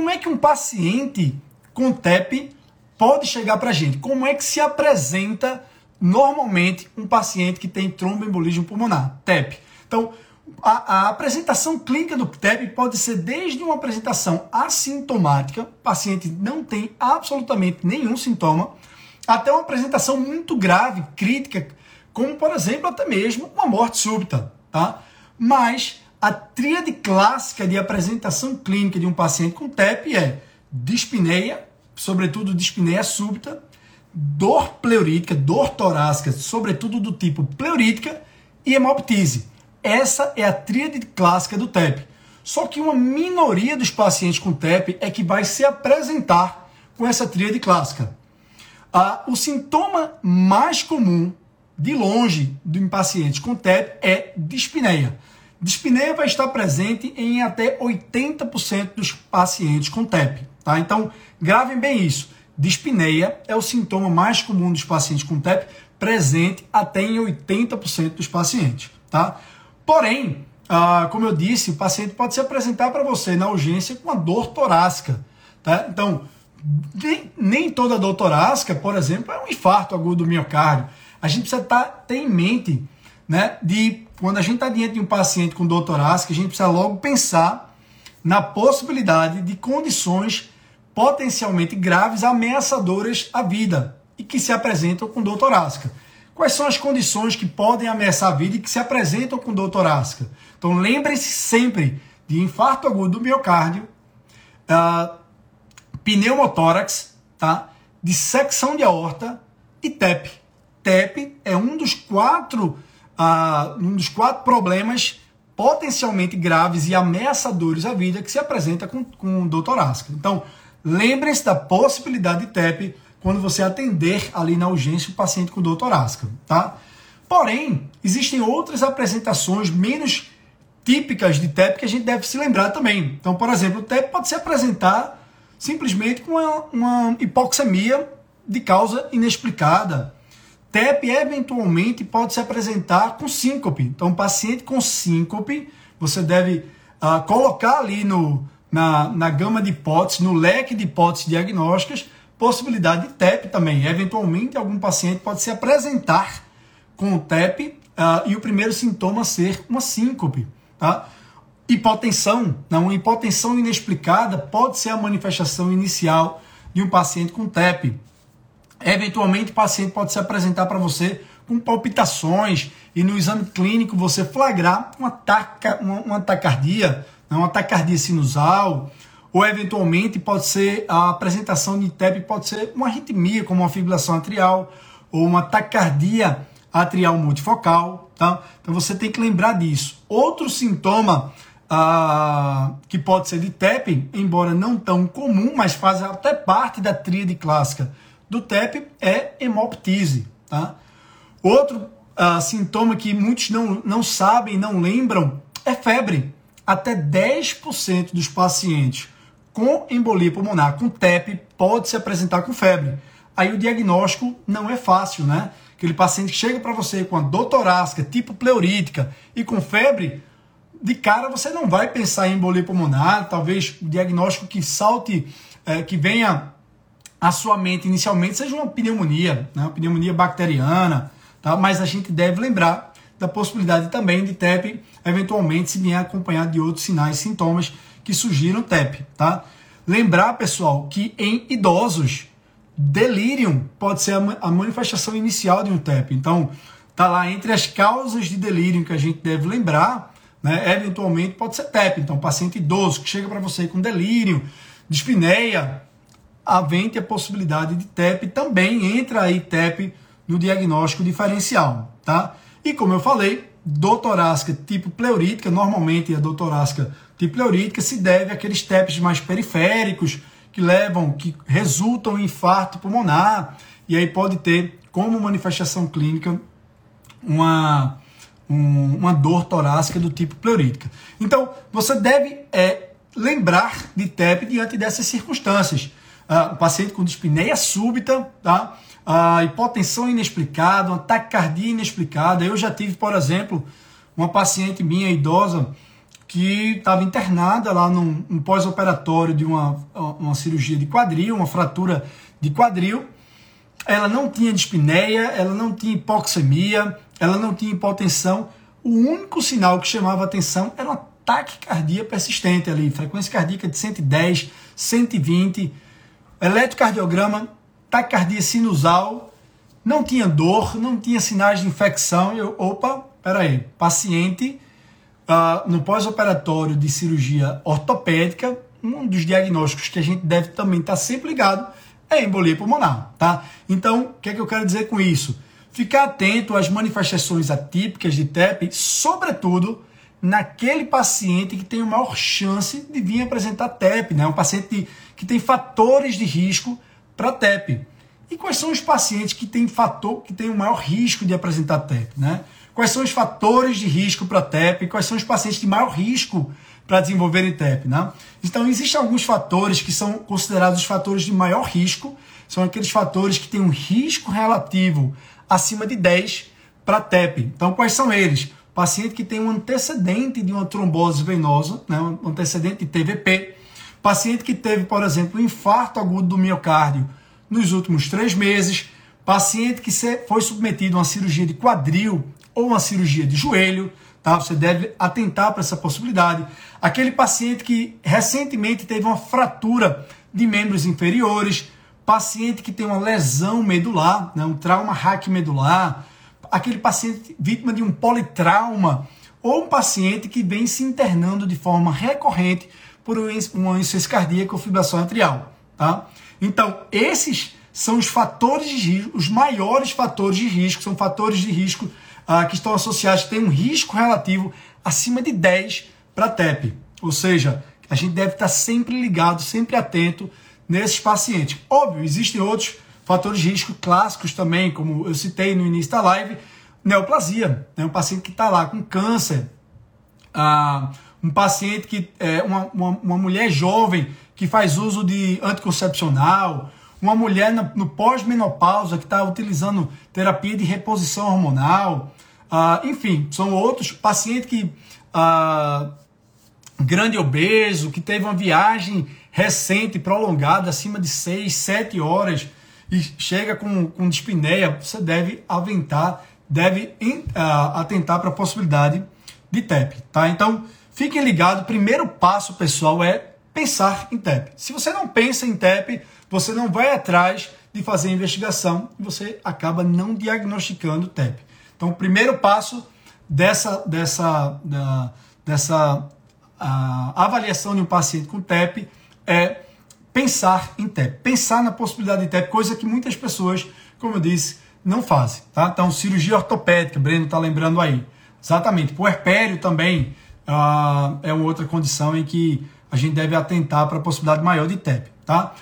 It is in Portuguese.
como é que um paciente com TEP pode chegar para a gente? Como é que se apresenta normalmente um paciente que tem tromboembolismo pulmonar, TEP? Então, a, a, apresentação clínica do TEP pode ser desde uma apresentação assintomática, o paciente não tem absolutamente nenhum sintoma, até uma apresentação muito grave, crítica, como por exemplo até mesmo uma morte súbita, tá? Mas a tríade clássica de apresentação clínica de um paciente com TEP é dispneia, sobretudo dispneia súbita, dor pleurítica, dor torácica, sobretudo do tipo pleurítica e hemoptise. Essa é a tríade clássica do TEP. Só que uma minoria dos pacientes com TEP é que vai se apresentar com essa tríade clássica. Ah, o sintoma mais comum, de longe, de um paciente com TEP é dispneia. Dispneia vai estar presente em até 80% dos pacientes com TEP. Tá? Então, gravem bem isso. Dispneia é o sintoma mais comum dos pacientes com TEP, presente até em 80% dos pacientes. Tá? Porém, ah, como eu disse, o paciente pode se apresentar para você na urgência com a dor torácica. Tá? Então, nem, nem, toda dor torácica, por exemplo, é um infarto agudo do miocárdio. A gente precisa tá, ter em mente né, de quando a gente está diante de um paciente com dor torácica, a gente precisa logo pensar na possibilidade de condições potencialmente graves, ameaçadoras à vida e que se apresentam com dor torácica. Quais são as condições que podem ameaçar a vida e que se apresentam com dor torácica? Então lembrem-se sempre de infarto agudo do miocárdio, uh, pneumotórax, tá? dissecção de aorta e TEP. TEP é um dos quatro, um dos quatro problemas potencialmente graves e ameaçadores à vida que se apresenta com, com dor torácica. Então, lembrem-se da possibilidade de TEP quando você atender ali na urgência o paciente com dor torácica, tá? Porém, existem outras apresentações menos típicas de TEP que a gente deve se lembrar também. Então, por exemplo, o TEP pode se apresentar simplesmente com uma, uma hipoxemia de causa inexplicada. TEP eventualmente pode se apresentar com síncope. Então, paciente com síncope, você deve uh, colocar ali no, na, na gama de hipóteses, no leque de hipóteses diagnósticas, possibilidade de TEP também. Eventualmente, algum paciente pode se apresentar com o TEP uh, e o primeiro sintoma ser uma síncope. Tá? Hipotensão, não, uma hipotensão inexplicada pode ser a manifestação inicial de um paciente com TEP. Eventualmente, o paciente pode se apresentar para você com palpitações e no exame clínico você flagrar uma, taca, uma, uma tacardia, uma tacardia sinusal, ou eventualmente pode ser a apresentação de TEP, pode ser uma arritmia, como uma fibrilação atrial, ou uma taquicardia atrial multifocal. Tá? Então você tem que lembrar disso. Outro sintoma ah, que pode ser de TEP, embora não tão comum, mas faz até parte da tríade clássica do TEP, é hemoptise. Tá? Outro ah, sintoma que muitos não, não sabem, não lembram, é febre. Até 10% dos pacientes com embolia pulmonar, com TEP, pode se apresentar com febre. Aí o diagnóstico não é fácil, né? Aquele paciente que chega para você com a dor torácica, tipo pleurítica e com febre, de cara você não vai pensar em embolia pulmonar, talvez o diagnóstico que salte, é, que venha à sua mente inicialmente seja uma pneumonia, né? uma pneumonia bacteriana, tá? mas a gente deve lembrar da possibilidade também de TEP, eventualmente se vier acompanhado de outros sinais e sintomas que surgiram TEP, tá? Lembrar, pessoal, que em idosos, delírio pode ser a manifestação inicial de um TEP. Então, tá lá entre as causas de delírio que a gente deve lembrar, né? Eventualmente pode ser TEP. Então, paciente idoso que chega para você com delírio, dispneia, havente a possibilidade de TEP, também entra aí TEP no diagnóstico diferencial, tá? E como eu falei, dor torácica tipo pleurítica, normalmente a dor torácica tipo pleurítica se deve àqueles TEPs mais periféricos que levam, que resultam em infarto pulmonar, e aí pode ter como manifestação clínica uma, um, uma dor torácica do tipo pleurítica. Então, você deve é, lembrar de TEP diante dessas circunstâncias. Uh, o paciente com dispneia súbita, tá? a hipotensão inexplicada, uma taquicardia inexplicada. Eu já tive, por exemplo, uma paciente minha idosa que estava internada lá num, num pós-operatório de uma, uma cirurgia de quadril, uma fratura de quadril. Ela não tinha dispneia, ela não tinha hipoxemia, ela não tinha hipotensão. O único sinal que chamava atenção era uma taquicardia persistente ali, frequência cardíaca de 110, 120, eletrocardiograma, taquicardia sinusal, não tinha dor, não tinha sinais de infecção. Eu, opa, peraí, paciente uh, no pós-operatório de cirurgia ortopédica, um dos diagnósticos que a gente deve também estar tá sempre ligado é embolia pulmonar, tá? Então, o que é que eu quero dizer com isso? Ficar atento às manifestações atípicas de TEP, sobretudo naquele paciente que tem maior chance de vir apresentar TEP, né? Um paciente que tem fatores de risco para TEP. E quais são os pacientes que têm fator que têm o maior risco de apresentar TEP, né? Quais são os fatores de risco para TEP? Quais são os pacientes de maior risco para desenvolverem TEP, né? Então existem alguns fatores que são considerados os fatores de maior risco, são aqueles fatores que têm um risco relativo acima de 10 para TEP. Então quais são eles? Paciente que tem um antecedente de uma trombose venosa, né, um antecedente de TVP, paciente que teve, por exemplo, um infarto agudo do miocárdio nos últimos três meses, paciente que foi submetido a uma cirurgia de quadril ou uma cirurgia de joelho, tá? Você deve atentar para essa possibilidade. Aquele paciente que recentemente teve uma fratura de membros inferiores, paciente que tem uma lesão medular, né? um trauma raquimedular, aquele paciente vítima de um politrauma ou um paciente que vem se internando de forma recorrente por uma insuficiência cardíaca ou fibração atrial, tá? Então, esses são os fatores de risco, os maiores fatores de risco, são fatores de risco ah, que estão associados, têm um risco relativo acima de 10 para TEP. Ou seja, a gente deve estar sempre ligado, sempre atento nesses pacientes. Óbvio, existem outros Fatores de risco clássicos também, como eu citei no início da live, neoplasia, né? um paciente que está lá com câncer, ah, um paciente que é uma, uma, uma, mulher jovem que faz uso de anticoncepcional, uma mulher no, no pós-menopausa que está utilizando terapia de reposição hormonal, ah, enfim, são outros pacientes que ah, grande obeso, que teve uma viagem recente, prolongada, acima de 6, 7 horas, e chega com, com dispneia, você deve aventar, deve uh, atentar para a possibilidade de TEP, tá? Então, fiquem ligados, primeiro passo, pessoal, é pensar em TEP. Se você não pensa em TEP, você não vai atrás de fazer a investigação e você acaba não diagnosticando TEP. Então, o primeiro passo dessa, dessa, da, dessa uh, avaliação de um paciente com TEP é pensar em TEP, pensar na possibilidade de TEP, coisa que muitas pessoas, como eu disse, não fazem. Tá? Então, cirurgia ortopédica, Breno está lembrando aí. Exatamente. Puerpério também uh, é uma outra condição em que a gente deve atentar para a possibilidade maior de TEP. Tá?